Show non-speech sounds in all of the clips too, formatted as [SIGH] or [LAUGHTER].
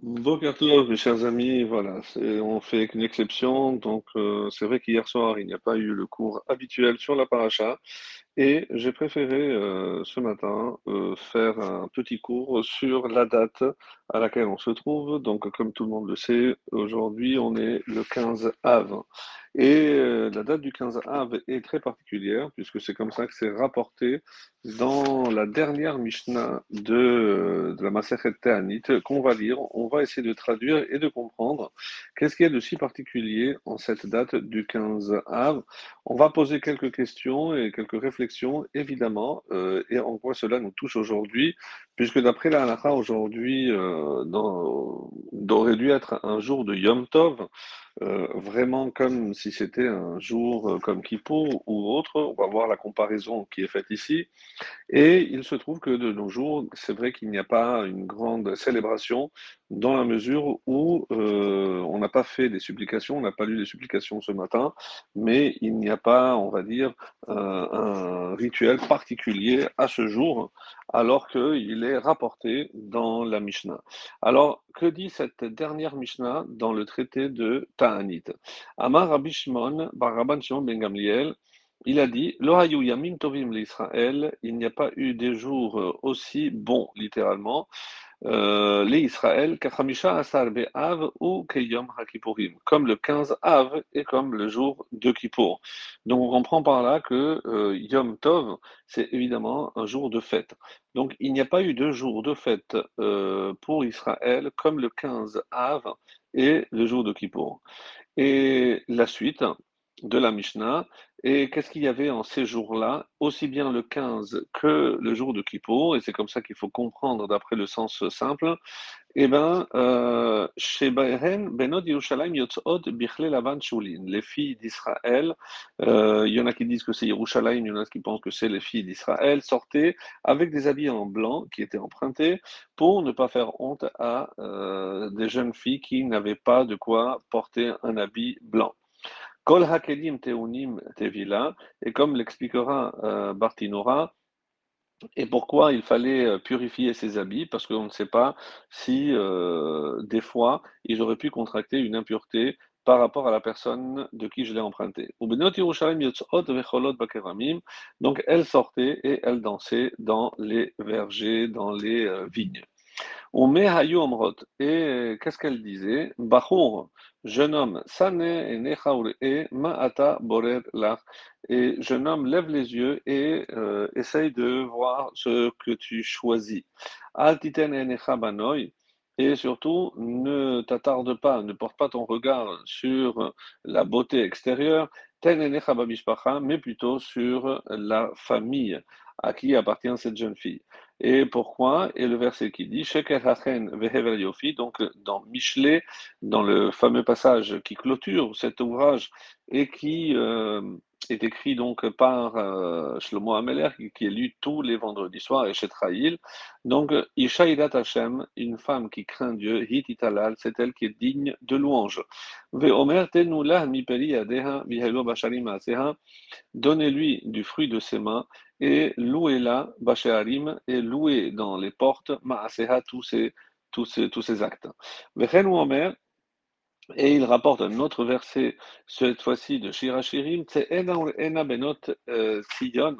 Tov, mes chers amis, voilà, on fait une exception. Donc, euh, c'est vrai qu'hier soir, il n'y a pas eu le cours habituel sur la paracha. Et j'ai préféré euh, ce matin euh, faire un petit cours sur la date à laquelle on se trouve. Donc, comme tout le monde le sait, aujourd'hui, on est le 15 Av. Et euh, la date du 15 Av est très particulière, puisque c'est comme ça que c'est rapporté dans la dernière Mishnah de, de la Masechet Ta'anit qu'on va lire. On va essayer de traduire et de comprendre qu'est-ce qu'il y a de si particulier en cette date du 15 Av. On va poser quelques questions et quelques réflexions, évidemment, euh, et en quoi cela nous touche aujourd'hui, puisque d'après la halakha, aujourd'hui, euh, aurait dû être un jour de Yom Tov, euh, vraiment comme si c'était un jour euh, comme Kippour ou autre. On va voir la comparaison qui est faite ici. Et il se trouve que de nos jours, c'est vrai qu'il n'y a pas une grande célébration dans la mesure où euh, on n'a pas fait des supplications, on n'a pas lu des supplications ce matin, mais il n'y a pas, on va dire, un rituel particulier à ce jour, alors qu'il est rapporté dans la Mishnah. Alors, que dit cette dernière Mishnah dans le traité de Ta'anit? Amar Rabbi Shimon, Shimon ben Gamliel, il a dit, Lo hayu yamim tovim l'Israël, il n'y a pas eu des jours aussi bons, littéralement, les Israël, Asar ou comme le 15 Av et comme le jour de Kippour. Donc on comprend par là que euh, Yom Tov, c'est évidemment un jour de fête. Donc il n'y a pas eu de jour de fête euh, pour Israël comme le 15 Av et le jour de Kippour. Et la suite de la Mishnah, et qu'est-ce qu'il y avait en ces jours-là, aussi bien le 15 que le jour de Kippour, et c'est comme ça qu'il faut comprendre d'après le sens simple, eh bien, euh, les filles d'Israël, euh, il y en a qui disent que c'est Yerushalayim, il y en a qui pensent que c'est les filles d'Israël, sortaient avec des habits en blanc qui étaient empruntés pour ne pas faire honte à euh, des jeunes filles qui n'avaient pas de quoi porter un habit blanc. Kol hakelim teunim tevila, et comme l'expliquera euh, Bartinora, et pourquoi il fallait euh, purifier ses habits Parce qu'on ne sait pas si euh, des fois ils auraient pu contracter une impureté par rapport à la personne de qui je l'ai emprunté. Donc elle sortait et elle dansait dans les vergers, dans les vignes. Et qu'est-ce qu'elle disait? Bachour, jeune homme, Sane et Nechaur et Ma'ata Borer Lach. Et jeune homme, lève les yeux et euh, essaye de voir ce que tu choisis. Et. Et surtout, ne t'attarde pas, ne porte pas ton regard sur la beauté extérieure, mais plutôt sur la famille à qui appartient cette jeune fille. Et pourquoi? Et le verset qui dit Sheker Hachen Vehever Yofi, donc dans Michelet, dans le fameux passage qui clôture cet ouvrage et qui euh, est écrit donc par euh, Shlomo Ameler, qui, est lu tous les vendredis soirs et chez. Donc, Isha Idat Hashem, une femme qui craint Dieu, Hit Italal, c'est elle qui est digne de louange. Basharim donnez-lui du fruit de ses mains et louez-la, Bachéarim, et louez dans les portes, Maaseha, tous ces, tous tous ces actes. Vechen ou Omer, et il rapporte un autre verset, cette fois-ci de Shirachirim, c'est Ena Benot Tzion,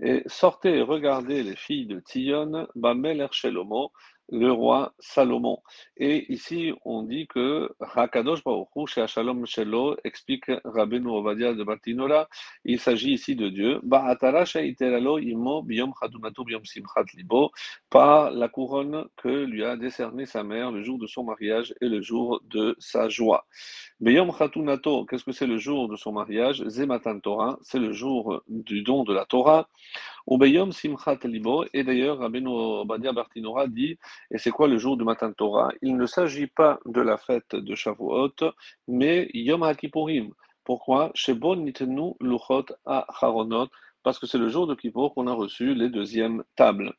et sortez et regardez les filles de Tzion, Bameler Shelomo, le roi Salomon. Et ici, on dit que Hakadosh Baruch Hu, Shalom Shelo, explique Rabbeinu Ovadia de Bartinola, il s'agit ici de Dieu, par la couronne que lui a décerné sa mère le jour de son mariage et le jour de sa joie. Biyom Chatunato, qu'est-ce que c'est le jour de son mariage? Zematan Torah, c'est le jour du don de la Torah. Simchat et d'ailleurs, Rabbeinu Obadia Bartinora dit, et c'est quoi le jour du matin Torah? Il ne s'agit pas de la fête de Shavuot, mais Yom HaKippurim. Pourquoi? Shebon Nitenu Luchot Acharonot, parce que c'est le jour de Kippour qu'on a reçu les deuxièmes tables.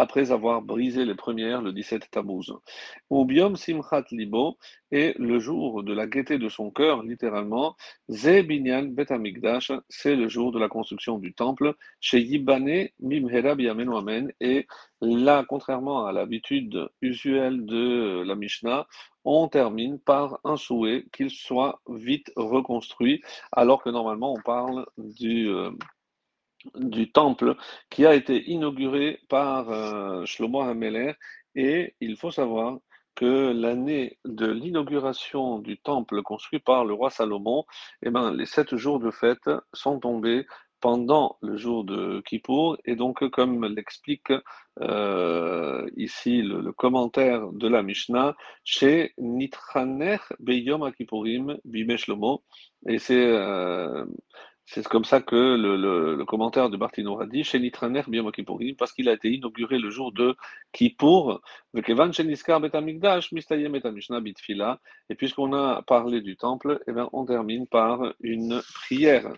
Après avoir brisé les premières le 17 Tammuz. Ou Biom Simchat Libo, et le jour de la gaieté de son cœur, littéralement, Ze Binyan Bet Amikdash, c'est le jour de la construction du temple, chez Yibane Mimhera et là, contrairement à l'habitude usuelle de la Mishnah, on termine par un souhait qu'il soit vite reconstruit, alors que normalement on parle du, euh, du temple qui a été inauguré par euh, Shlomo HaMeler, et il faut savoir que l'année de l'inauguration du temple construit par le roi Salomon, eh ben, les sept jours de fête sont tombés pendant le jour de Kippour. Et donc, comme l'explique euh, ici le, commentaire de la Mishnah, chez Nitraner Beyom Kippourim Bimeshlomo, et c'est euh, c'est comme ça que le, le, commentaire de Bartino a dit chez Nitraner parce qu'il a été inauguré le jour de Kippour, et puisqu'on a parlé du temple, eh bien, on termine par une prière.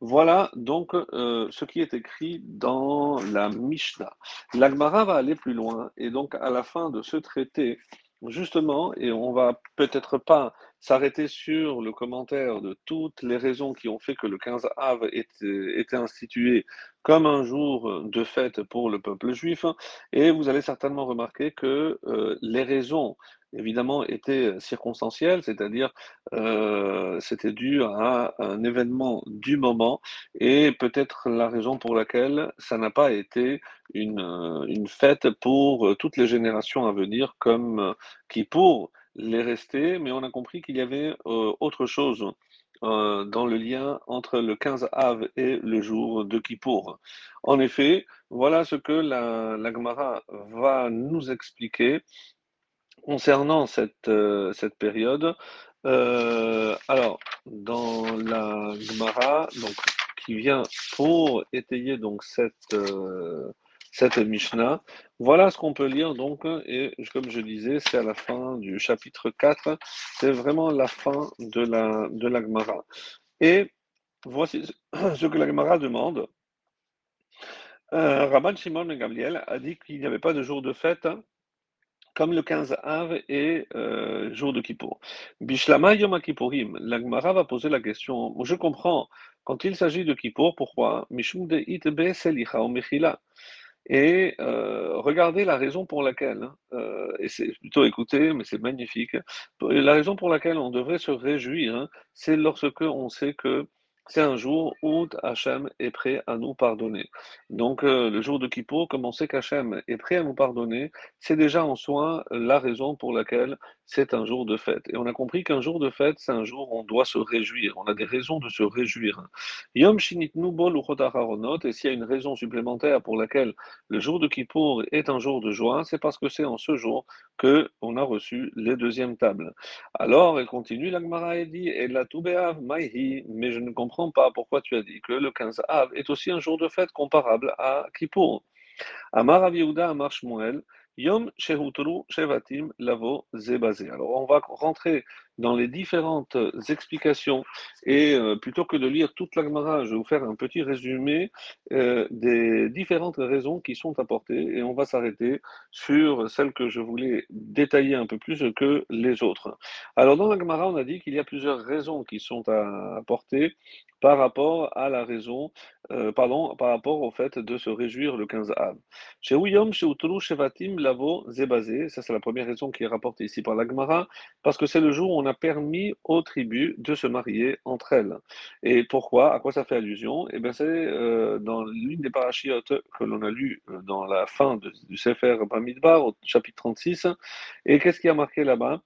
Voilà donc euh, ce qui est écrit dans la Mishnah. L'Agmara va aller plus loin et donc à la fin de ce traité, justement, et on va peut-être pas s'arrêter sur le commentaire de toutes les raisons qui ont fait que le 15 Av était, institué comme un jour de fête pour le peuple juif, et vous allez certainement remarquer que euh, les raisons évidemment était circonstanciel, c'est-à-dire euh, c'était dû à un événement du moment et peut-être la raison pour laquelle ça n'a pas été une, une fête pour toutes les générations à venir comme qui pour les rester, mais on a compris qu'il y avait euh, autre chose euh, dans le lien entre le 15 Av et le jour de Kippour. En effet, voilà ce que la, la Gemara va nous expliquer concernant cette, euh, cette période, alors, dans la Gemara, donc, qui vient pour étayer donc cette, cette Mishnah, voilà ce qu'on peut lire donc, et comme je disais, c'est à la fin du chapitre 4, c'est vraiment la fin de la, de Gemara. Et voici [CLEARS THROAT] ce que la Gemara demande. Euh, Rabban Shimon ben Gamliel a dit qu'il n'y avait pas de jour de fête comme le 15 Av et euh, jour de Kippour. Bishlama Yom Kippourim, l'Agmara va poser la question. Je comprends, quand il s'agit de Kippour, pourquoi? Mishum de Itbe Selicha Mechila. Et euh, regardez la raison pour laquelle, hein, euh, et c'est plutôt écouté, mais c'est magnifique, la raison pour laquelle on devrait se réjouir, hein, c'est lorsque on sait que c'est un jour où Hachem est prêt à nous pardonner. Donc, euh, le jour de Kippour, comme on sait qu'Hachem est prêt à nous pardonner, c'est déjà en soi la raison pour laquelle c'est un jour de fête. Et on a compris qu'un jour de fête, c'est un jour où on doit se réjouir. On a des raisons de se réjouir. Yom Shinit Nubol et s'il y a une raison supplémentaire pour laquelle le jour de Kippour est un jour de joie, c'est parce que c'est en ce jour que on a reçu les deuxièmes tables. Alors, elle continue, l'Agmara et dit, et la Maihi, mais je ne comprends pas pourquoi tu as dit que le 15 Av est aussi un jour de fête comparable à Kippour. Amar Aviouda, Amar Shmuel, Yom Shehutru Shevatim Lavo Zebazé. Alors on va rentrer dans les différentes explications et euh, plutôt que de lire toute la Gemara, je vais vous faire un petit résumé euh, des différentes raisons qui sont apportées et on va s'arrêter sur celles que je voulais détailler un peu plus que les autres. Alors dans la Gemara, on a dit qu'il y a plusieurs raisons qui sont à apporter par rapport à la raison, euh, pardon, par rapport au fait de se réjouir le 15 Av. Chez Uyom, chez Lavo, Zebazé, ça c'est la première raison qui est rapportée ici par la Gemara, parce que c'est le jour où on a permis aux tribus de se marier entre elles. Et pourquoi À quoi ça fait allusion? Eh bien c'est euh, dans l'une des parachiotes que l'on a lu euh, dans la fin du Sefer Bamidbar, au chapitre 36, et qu'est-ce qui a marqué là-bas?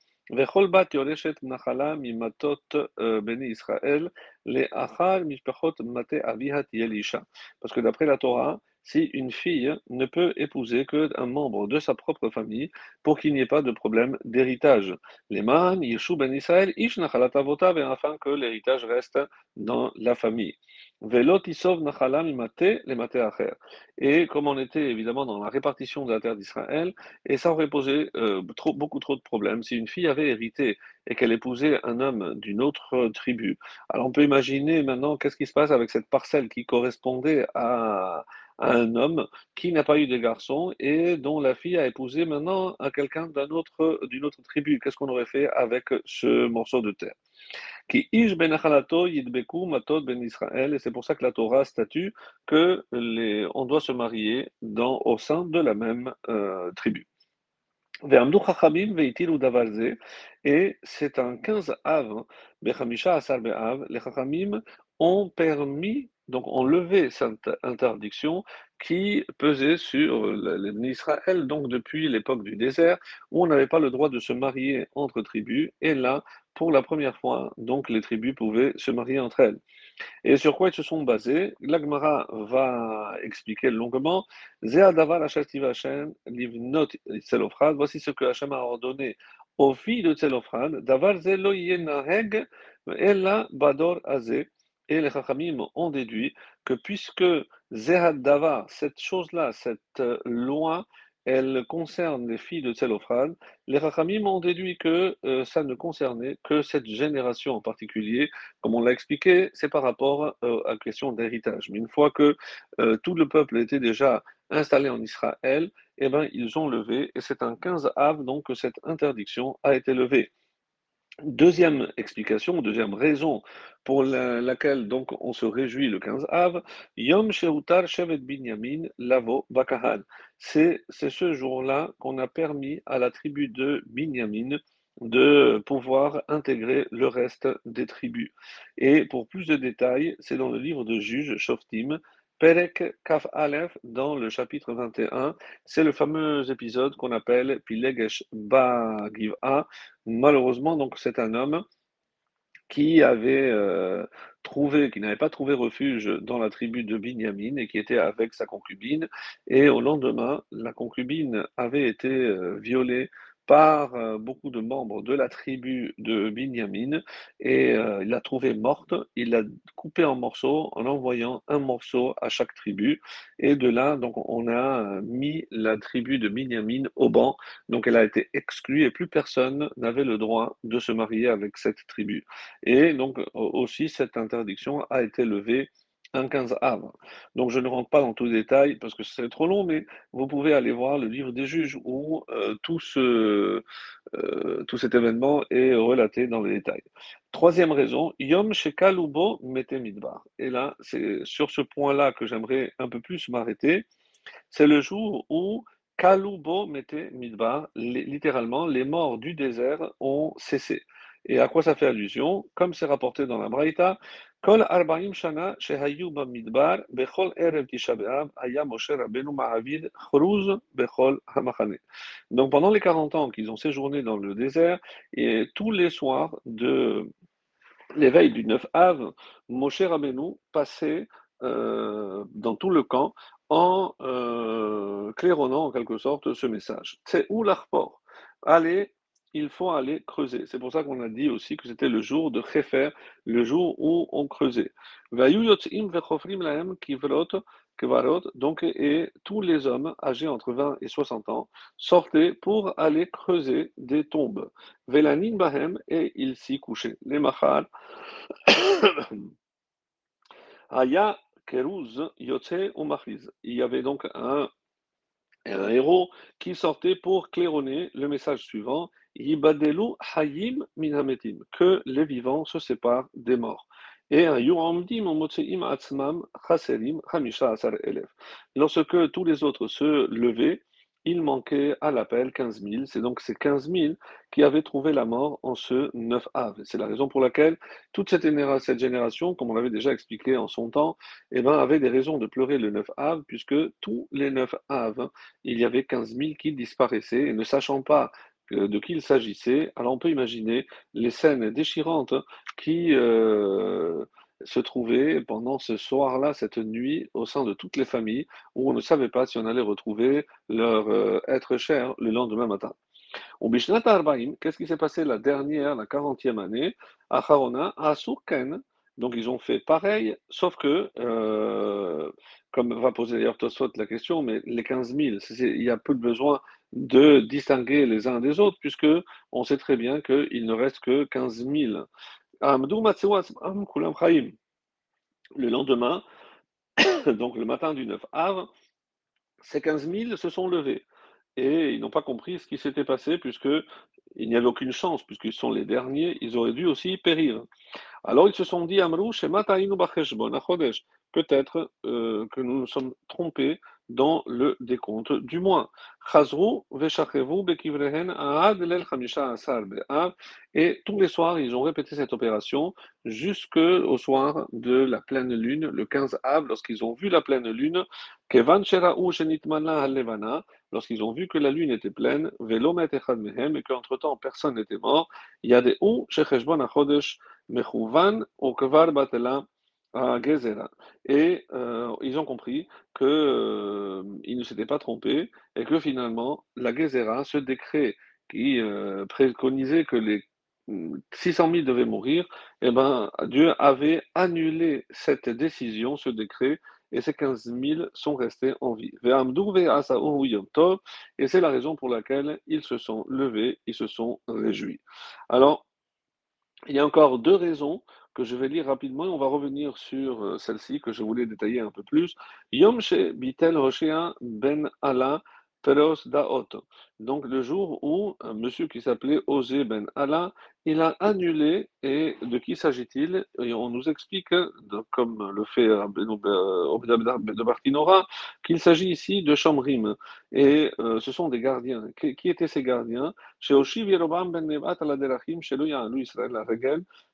Parce que d'après la Torah, si une fille ne peut épouser qu'un membre de sa propre famille pour qu'il n'y ait pas de problème d'héritage. Les man, Yeshu ben Israël, ish afin que l'héritage reste dans la famille. Et comme on était évidemment dans la répartition de la terre d'Israël, et ça aurait posé euh, beaucoup trop de problèmes. Si une fille avait hérité et qu'elle épousait un homme d'une autre tribu, alors on peut imaginer maintenant qu'est-ce qui se passe avec cette parcelle qui correspondait à, à un homme qui n'a pas eu de garçon et dont la fille a épousé maintenant quelqu'un d'une autre tribu. Qu'est-ce qu'on aurait fait avec ce morceau de terre? Qui ben ben Israël, et c'est pour ça que la Torah statue que les, on doit se marier au sein de la même euh, tribu. Et c'est un 15 av, les Chachamim ont permis, donc ont levé cette interdiction qui pesait sur l'Israël, donc depuis l'époque du désert, où on n'avait pas le droit de se marier entre tribus, et là, pour la première fois, donc les tribus pouvaient se marier entre elles. Et sur quoi ils se sont basés? L'Agmara va expliquer longuement. Voici ce que Hachem a ordonné aux filles de Tzelophrad. Davar bador azé. Et les Chachamim ont déduit que puisque Zehad Davar, cette chose-là, cette euh, loi, elle concerne les filles de Tselophrad, les Rachamim ont déduit que euh, ça ne concernait que cette génération en particulier. Comme on l'a expliqué, c'est par rapport euh, à la question d'héritage. Mais une fois que tout le peuple était déjà installé en Israël, eh ben, ils ont levé, et c'est un 15 av donc que cette interdiction a été levée. Deuxième explication, deuxième raison pour laquelle donc on se réjouit le 15 av, Yom Shehutar Shevet Binyamin Lavo Bakahan. C'est ce jour-là qu'on a permis à la tribu de Binyamin de pouvoir intégrer le reste des tribus. Et pour plus de détails, c'est dans le livre de Juge Shoftim, Perek Kaf Aleph, dans le chapitre 21, c'est le fameux épisode qu'on appelle Pilegesh Bagiv'a. Malheureusement, donc, c'est un homme euh, qui n'avait pas trouvé refuge dans la tribu de Binyamin et qui était avec sa concubine. Et au lendemain, la concubine avait été euh, violée par euh, beaucoup de membres de la tribu de Binyamin et euh, il l'a trouvée morte, il l'a coupée en morceaux en envoyant un morceau à chaque tribu et de là donc on a mis la tribu de Binyamin au banc. Donc elle a été exclue et plus personne n'avait le droit de se marier avec cette tribu. Et donc aussi cette interdiction a été levée un 15 av. Donc je ne rentre pas dans tous les détails parce que ce serait trop long, mais vous pouvez aller voir le livre des juges où euh, tout, ce, euh, tout cet événement est relaté dans les détails. Troisième raison, Yom Shekalubo Mete Midbar. Et là, c'est sur ce point-là que j'aimerais un peu plus m'arrêter. C'est le jour où Kalubo Mete Midbar, littéralement, les morts du désert ont cessé. Et à quoi ça fait allusion? Comme c'est rapporté dans la Braïta, donc pendant les 40 ans qu'ils ont séjourné dans le désert, et tous les soirs de l'éveil du 9 Av, Moshe Rabbeinu passait euh, dans tout le camp en euh, claironnant en quelque sorte ce message. C'est où l'arport Allez il faut aller creuser. C'est pour ça qu'on a dit aussi que c'était le jour de Khefer, le jour où on creusait. Donc, et tous les hommes âgés entre 20 et 60 ans sortaient pour aller creuser des tombes. Velanin Bahem, et ils s'y couchaient. [COUGHS] Il y avait donc un, héros qui sortait pour claironner le message suivant que les vivants se séparent des morts. Et un Atzmam Chaserim. Lorsque tous les autres se levaient, il manquait à l'appel 15 000. C'est donc ces 15 000 qui avaient trouvé la mort en ce 9 av. C'est la raison pour laquelle toute cette, génération, comme on l'avait déjà expliqué en son temps, eh ben, avait des raisons de pleurer le 9 av, puisque tous les 9 av, il y avait 15 000 qui disparaissaient, et ne sachant pas de qui il s'agissait. Alors on peut imaginer les scènes déchirantes qui euh, se trouvaient pendant ce soir-là, cette nuit, au sein de toutes les familles, où on ne savait pas si on allait retrouver leur euh, être cher le lendemain matin. Au Bishnat qu'est-ce qui s'est passé la dernière, la 40e année? À Harona, à Surken, donc ils ont fait pareil, sauf que, euh, comme va poser d'ailleurs Tosfot la question, mais les 15 000, il y a peu de besoin de distinguer les uns des autres, puisque on sait très bien qu'il ne reste que 15 000. Le lendemain, [COUGHS] Donc le matin du 9 av, ces 15 000 se sont levés et ils n'ont pas compris ce qui s'était passé puisque il n'y avait aucune chance, puisqu'ils sont les derniers, ils auraient dû aussi périr. Alors ils se sont dit, Amrou, peut-être euh, que nous nous sommes trompés dans le décompte du mois. Et tous les soirs, ils ont répété cette opération jusqu'au soir de la pleine lune, le 15 av, lorsqu'ils ont vu la pleine lune, lorsqu'ils ont vu que la lune était pleine, et qu'entre-temps personne n'était mort, il y a des ou, et euh, ils ont compris qu'ils euh, ne s'étaient pas trompés et que finalement, la Gezerah, ce décret qui euh, préconisait que les 600 000 devaient mourir, eh ben, Dieu avait annulé cette décision, ce décret, et ces 15 000 sont restés en vie. Et c'est la raison pour laquelle ils se sont levés, ils se sont réjouis. Alors, il y a encore deux raisons que je vais lire rapidement et on va revenir sur euh, celle-ci que je voulais détailler un peu plus. Yom Bitel Roshea Ben Allah Donc le jour où un monsieur qui s'appelait Osé Ben Allah, il a annulé, et de qui s'agit-il? Et on nous explique, comme le fait de Bartinora, qu'il s'agit ici de Shomrim. Et euh, ce sont des gardiens. Qui, étaient ces gardiens? Chez Oshiv Yerobam Ben Nevat Aladerachim, chez Israël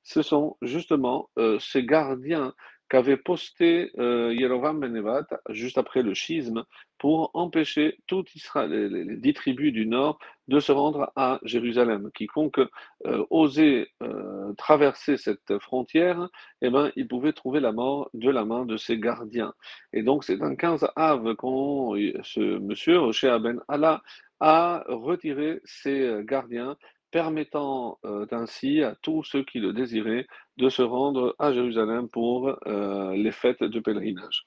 ce sont justement euh, ces gardiens qu'avait posté euh, Yerovam Benevat juste après le schisme pour empêcher tout Israël, les, dix tribus du nord de se rendre à Jérusalem. Quiconque euh, osait euh, traverser cette frontière, eh ben, il pouvait trouver la mort de la main de ses gardiens. Et donc c'est un 15 av quand ce monsieur, chez Ben Allah, a retiré ses gardiens permettant euh, ainsi à tous ceux qui le désiraient de se rendre à Jérusalem pour euh, les fêtes de pèlerinage.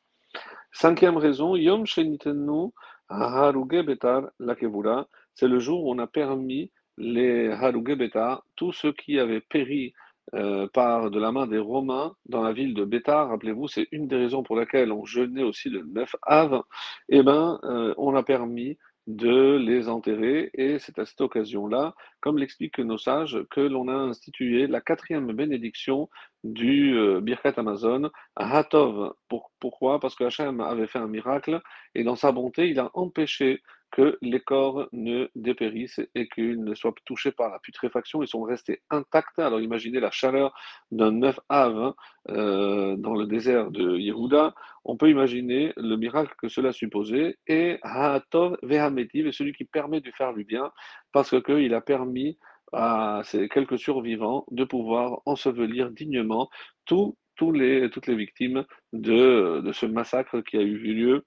Cinquième raison, Yom Shenitenu Haruge Betar Lakevura, c'est le jour où on a permis les Haruge Betar, tous ceux qui avaient péri euh, par de la main des Romains dans la ville de Bétar. Rappelez-vous, c'est une des raisons pour laquelle on jeûnait aussi le 9 av. Eh ben, on a permis de les enterrer. Et c'est à cette occasion-là, comme l'expliquent nos sages, que l'on a institué la quatrième bénédiction du euh, Birkat Amazon à Hatov. pourquoi? Parce que Hachem avait fait un miracle et dans sa bonté, il a empêché que les corps ne dépérissent et qu'ils ne soient touchés par la putréfaction. Ils sont restés intacts. Alors imaginez la chaleur d'un 9 av hein, euh, dans le désert de Yehuda. On peut imaginer le miracle que cela supposait. Et Ha'atov Vehametiv est celui qui permet de faire du bien parce qu'il a permis à ces quelques survivants de pouvoir ensevelir dignement les, toutes les victimes de ce massacre qui a eu lieu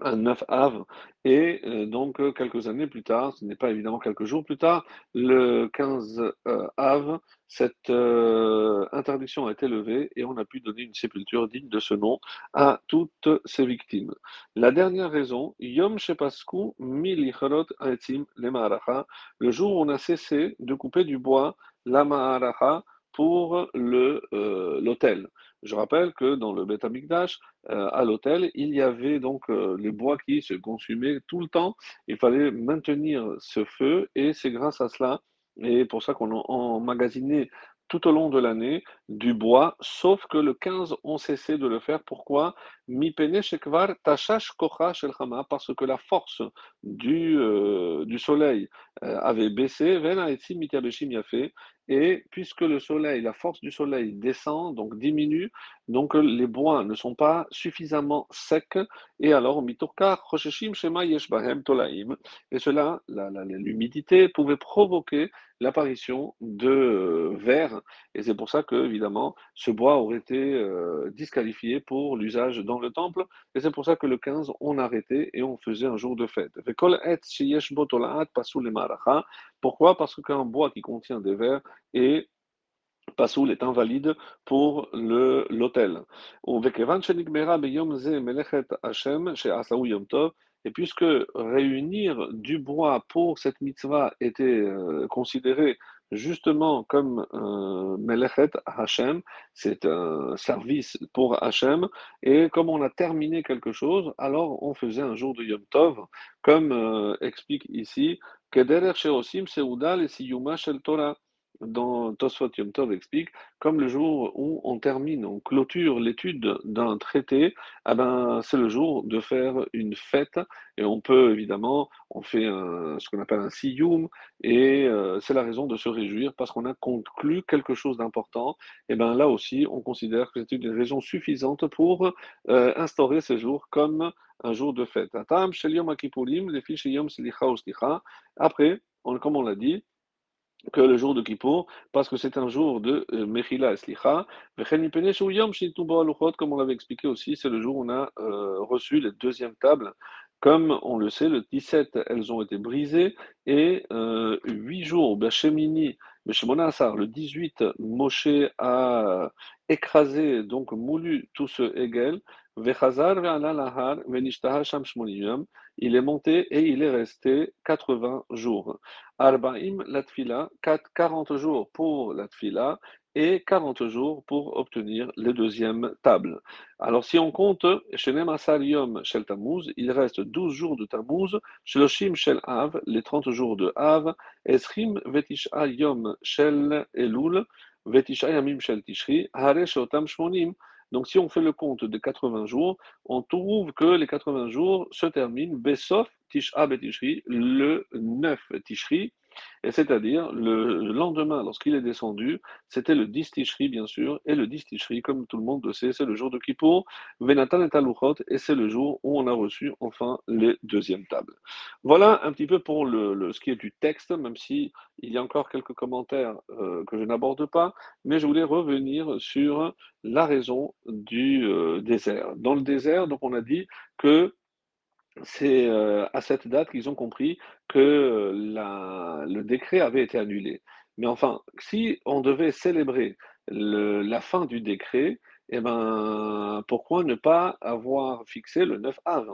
un 9 av. Et euh, donc, euh, quelques années plus tard, ce n'est pas évidemment quelques jours plus tard, le 15 euh, av, cette interdiction a été levée et on a pu donner une sépulture digne de ce nom à toutes ces victimes. La dernière raison, Yom Shepasku Milicharot le jour où on a cessé de couper du bois la Maharacha pour l'autel. Je rappelle que dans le Beth Amikdash, euh, à l'hôtel, il y avait donc euh, les bois qui se consumaient tout le temps. Il fallait maintenir ce feu et c'est grâce à cela et pour ça qu'on a emmagasiné tout au long de l'année du bois, sauf que le 15, on cessé de le faire. Pourquoi? Parce que la force du, euh, du soleil avait baissé. Et puisque le soleil, la force du soleil descend, donc diminue, donc les bois ne sont pas suffisamment secs, et alors et cela, l'humidité pouvait provoquer l'apparition de vers, et c'est pour ça que, évidemment, ce bois aurait été euh, disqualifié pour l'usage dans le temple, et c'est pour ça que le 15, on arrêtait et on faisait un jour de fête. Pourquoi? Parce qu'un bois qui contient des vers est Pasoul est invalide pour l'autel. Et puisque réunir du bois pour cette mitzvah était euh, considéré justement comme un Melechet Hachem, c'est un service pour Hachem, et comme on a terminé quelque chose, alors on faisait un jour de Yom Tov, comme euh, explique ici, Kederer Sheosim Seouda le Siyuma Shel Torah dans Tosfot Yom Tov explique, comme le jour où on termine, on clôture l'étude d'un traité, ah ben, c'est le jour de faire une fête, et on peut évidemment, on fait ce qu'on appelle un siyum, et euh, c'est la raison de se réjouir parce qu'on a conclu quelque chose d'important, et ben là aussi, on considère que c'est une raison suffisante pour euh, instaurer ce jour comme un jour de fête. Après, comme on l'a dit, que le jour de Kippour, parce que c'est un jour de euh, Mechila Eslicha. Comme on l'avait expliqué aussi, c'est le jour où on a euh, reçu les deuxièmes tables. Comme on le sait, le 17, elles ont été brisées, et euh, 8 jours, Bachemini, le 18, Moshe a écrasé, donc moulu tout ce Hegel, il est monté et il est resté 80 jours. Arbaim latfila, 40 jours pour la tfila et 40 jours pour obtenir les deuxièmes tables. Alors si on compte, Shenem Asar Yom Shel Tammuz, il reste 12 jours de Tammuz, Shloshim Shel Av, les 30 jours de Av, Esrim Vetisha Yom Shel Elul, Vetisha Yamim Shel Tishri, Hare Shmonim, donc, si on fait le compte des 80 jours, on trouve que les 80 jours se terminent Besof Tisha Betishri, le 9 Tishri, et c'est-à-dire le lendemain, lorsqu'il est descendu, c'était le 10 Tishri, bien sûr, et le 10 Tishri, comme tout le monde le sait, c'est le jour de Kippour, Venatan et Aluchot, et c'est le jour où on a reçu enfin les deuxièmes tables. Voilà un petit peu pour le, ce qui est du texte, même si il y a encore quelques commentaires euh, que je n'aborde pas, mais je voulais revenir sur la raison du euh, désert. Dans le désert, donc on a dit que c'est euh, à cette date qu'ils ont compris que la, le décret avait été annulé. Mais enfin, si on devait célébrer la fin du décret, eh ben, pourquoi ne pas avoir fixé le 9 av?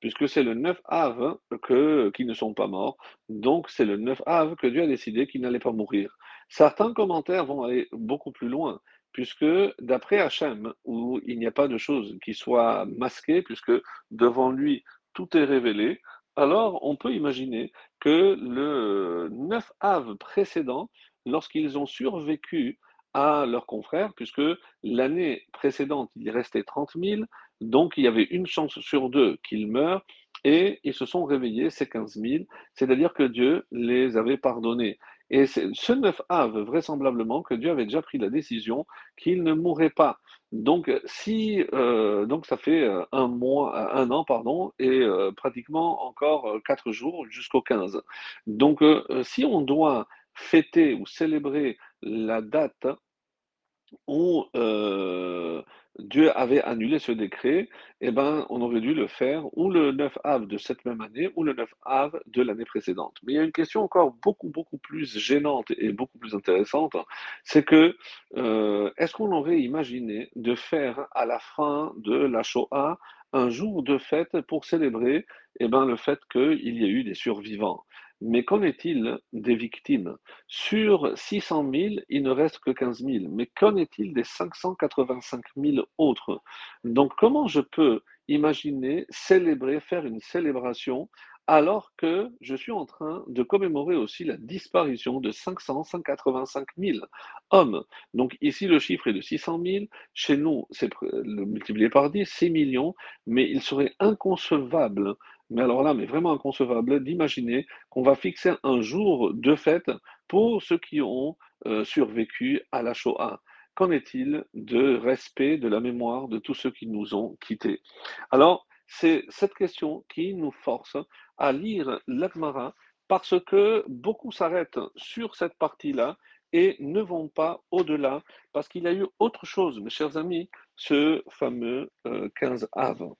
Puisque c'est le 9 av que, qui ne sont pas morts, donc c'est le 9 av que Dieu a décidé qu'ils n'allaient pas mourir. Certains commentaires vont aller beaucoup plus loin, puisque d'après Hachem, où il n'y a pas de choses qui soient masquées, puisque devant lui tout est révélé, alors on peut imaginer que le 9 Av précédent, lorsqu'ils ont survécu à leurs confrères, puisque l'année précédente, il restait 30 000, donc il y avait une chance sur deux qu'ils meurent, et ils se sont réveillés, ces 15 000, c'est-à-dire que Dieu les avait pardonnés. Et ce 9 Av, vraisemblablement, que Dieu avait déjà pris la décision qu'ils ne mourraient pas. Donc, si, euh, donc ça fait euh, un mois, un an, pardon, et euh, pratiquement encore quatre jours jusqu'au 15. Donc, si on doit fêter ou célébrer la date où Dieu avait annulé ce décret, eh ben, on aurait dû le faire ou le 9 av de cette même année ou le 9 av de l'année précédente. Mais il y a une question encore beaucoup, beaucoup plus gênante et beaucoup plus intéressante, c'est que euh, est-ce qu'on aurait imaginé de faire à la fin de la Shoah un jour de fête pour célébrer eh ben, le fait qu'il y a eu des survivants? Mais qu'en est-il des victimes? Sur 600 000, il ne reste que 15 000. Mais qu'en est-il des 585 000 autres? Donc comment je peux imaginer célébrer, faire une célébration alors que je suis en train de commémorer aussi la disparition de 500, 185 000 hommes? Donc ici, le chiffre est de 600 000. Chez nous, c'est multiplié par 10, 6 millions. Mais il serait inconcevable mais alors là, mais vraiment inconcevable d'imaginer qu'on va fixer un jour de fête pour ceux qui ont euh, survécu à la Shoah. Qu'en est-il de respect de la mémoire de tous ceux qui nous ont quittés? Alors, c'est cette question qui nous force à lire l'Agmara parce que beaucoup s'arrêtent sur cette partie-là et ne vont pas au-delà parce qu'il y a eu autre chose, mes chers amis, ce fameux 15 euh, av.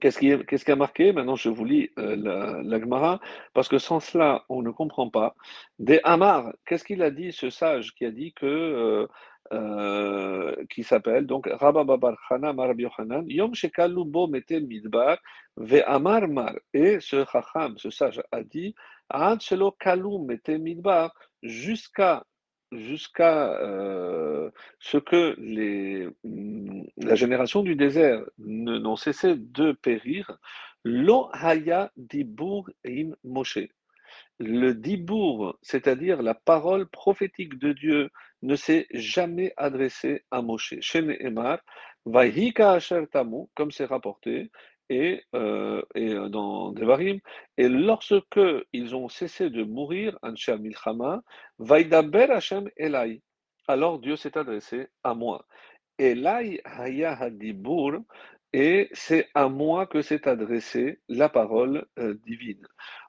Qu'est-ce qui, a marqué? Maintenant, je vous lis euh, la, Gemara, parce que sans cela, on ne comprend pas. Des Hamar, qu'est-ce qu'il a dit, ce sage qui a dit que euh, euh, qui s'appelle donc Rabba Babar Chana Mar Yochanan, Yom Shekalu Bo Mete Midbar, Ve Amar Mar. Et ce Chacham, ce sage, a dit Ad Shelo Kalu Mete Midbar, jusqu'à jusqu'à euh, ce que les, mm, la génération du désert n'ont cessé de périr, Lo Haya le dibour, c'est-à-dire la parole prophétique de Dieu, ne s'est jamais adressé à Moshe. Shen Emar, Vahika Tamu, comme c'est rapporté, et, euh, et euh, dans Devarim, et lorsque ils ont cessé de mourir, Ansha Milchama, Vaidaber Hashem Elai, alors Dieu s'est adressé à moi. Elai Haya Hadibur, et c'est à moi que s'est adressée la parole euh, divine.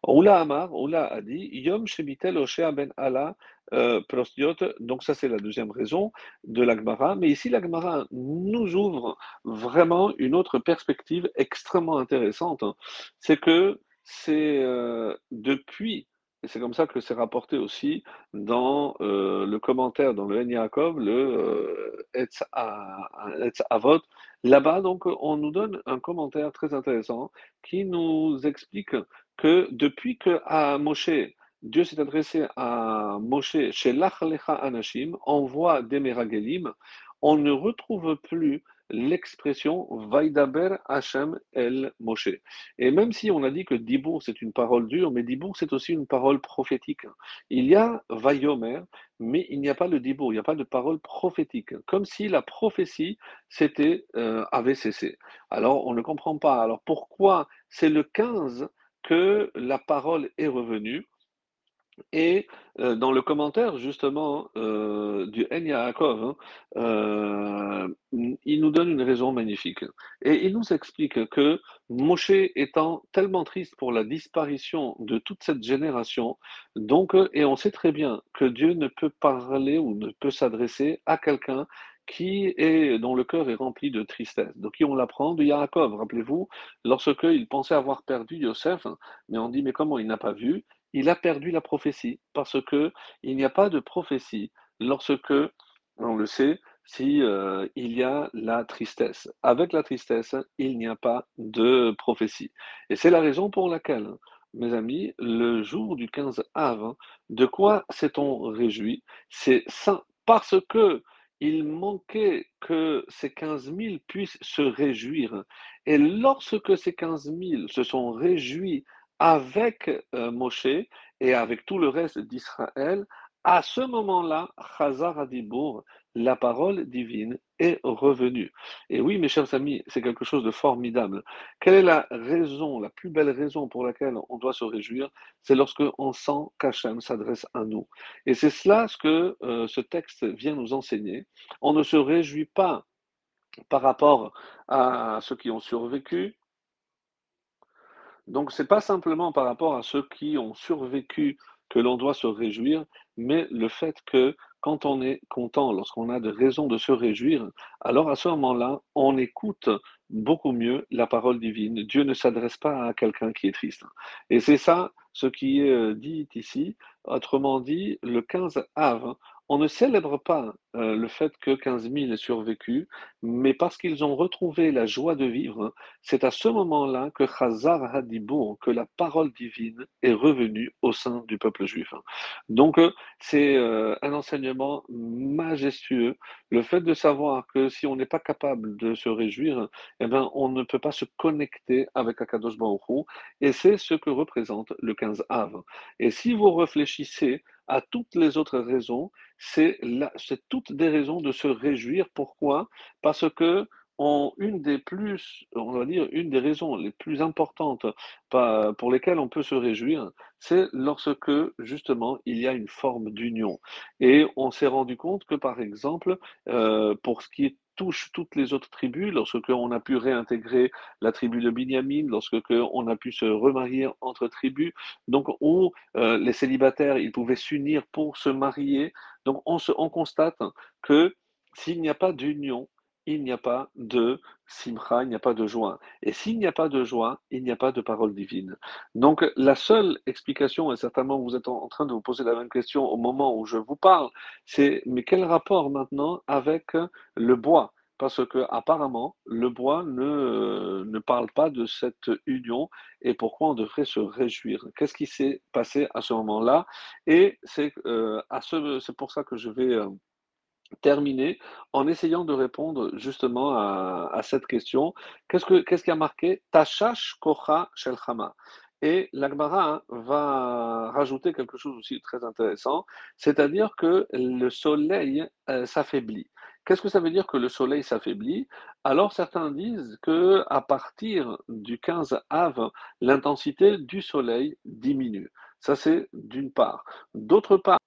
Oula Amar, Oula a dit, Yom Shemitel Oshea ben Allah euh, donc ça c'est la deuxième raison de l'Agmara, mais ici l'Agmara nous ouvre vraiment une autre perspective extrêmement intéressante, c'est que c'est euh, depuis et c'est comme ça que c'est rapporté aussi dans euh, le commentaire, dans le Yaakov, le euh, Etz Avot. Là-bas, donc, on nous donne un commentaire très intéressant qui nous explique que depuis que à Moshe, Dieu s'est adressé à Moshe chez Lachlecha Anashim, envoie des Meragelim, on ne retrouve plus l'expression Vaidaber Hashem el Moshe. Et même si on a dit que Dibour c'est une parole dure, mais Dibour c'est aussi une parole prophétique. Il y a Vayomer, mais il n'y a pas le Dibour, il n'y a pas de parole prophétique. Comme si la prophétie c'était, euh, avait cessé. Alors on ne comprend pas. Alors pourquoi c'est le 15 que la parole est revenue? Et euh, dans le commentaire justement euh, du En Yaakov, hein, euh, il nous donne une raison magnifique. Et il nous explique que Moshe étant tellement triste pour la disparition de toute cette génération, donc, et on sait très bien que Dieu ne peut parler ou ne peut s'adresser à quelqu'un qui est, dont le cœur est rempli de tristesse. Donc, on l'apprend de Yaakov. Rappelez-vous, lorsque il pensait avoir perdu Yosef, mais on dit, mais comment il n'a pas vu? Il a perdu la prophétie, parce que il n'y a pas de prophétie lorsque, on le sait, si euh, il y a la tristesse. Avec la tristesse, il n'y a pas de prophétie. Et c'est la raison pour laquelle, mes amis, le jour du 15 av, de quoi s'est-on réjoui? C'est parce que il manquait que ces 15 000 puissent se réjouir. Et lorsque ces 15 000 se sont réjouis avec euh, Moshe et avec tout le reste d'Israël, à ce moment-là, Chazar Adibour, la parole divine, est revenue. Et oui, mes chers amis, c'est quelque chose de formidable. Quelle est la raison, la plus belle raison pour laquelle on doit se réjouir? C'est lorsque on sent qu'Hachem s'adresse à nous. Et c'est cela ce que euh, ce texte vient nous enseigner. On ne se réjouit pas par rapport à ceux qui ont survécu, donc, ce n'est pas simplement par rapport à ceux qui ont survécu que l'on doit se réjouir, mais le fait que quand on est content, lorsqu'on a des raisons de se réjouir, alors à ce moment-là, on écoute beaucoup mieux la parole divine. Dieu ne s'adresse pas à quelqu'un qui est triste. Et c'est ça ce qui est euh, dit ici. Autrement dit, le 15 av, on ne célèbre pas euh, le fait que 15 000 aient survécu, mais parce qu'ils ont retrouvé la joie de vivre, c'est à ce moment-là que Chazar Hadibour, que la parole divine est revenue au sein du peuple juif. Donc, euh, c'est euh, un enseignement majestueux, le fait de savoir que si on n'est pas capable de se réjouir, eh ben, on ne peut pas se connecter avec Akadosh Baruch et c'est ce que représente le 15 Av. Et si vous réfléchissez à toutes les autres raisons, c'est toutes des raisons de se réjouir. Pourquoi? Parce que une des plus, on va dire, une des raisons les plus importantes pour lesquelles on peut se réjouir, c'est lorsque justement il y a une forme d'union. Et on s'est rendu compte que par exemple, euh, pour ce qui touche toutes les autres tribus, lorsque on a pu réintégrer la tribu de Binyamin, lorsque on a pu se remarier entre tribus, donc où euh, les célibataires ils pouvaient s'unir pour se marier. Donc on, se, on constate que s'il n'y a pas d'union, il n'y a pas de simcha, il n'y a pas de joie. Et s'il n'y a pas de joie, il n'y a pas de parole divine. Donc la seule explication, et certainement vous êtes en, train de vous poser la même question au moment où je vous parle, c'est mais quel rapport maintenant avec le bois? Parce que apparemment, le bois ne, parle pas de cette union et pourquoi on devrait se réjouir? Qu'est-ce qui s'est passé à ce moment-là? Et c'est euh, pour ça que je vais euh, terminer en essayant de répondre justement à, cette question. Qu'est-ce que, qu'est-ce qui a marqué Tashash Kocha Shel. Et l'Agmara hein, va rajouter quelque chose aussi très intéressant, c'est-à-dire que le soleil euh, s'affaiblit. Qu'est-ce que ça veut dire que le soleil s'affaiblit? Alors certains disent que à partir du 15 av, l'intensité du soleil diminue. Ça c'est d'une part. D'autre part,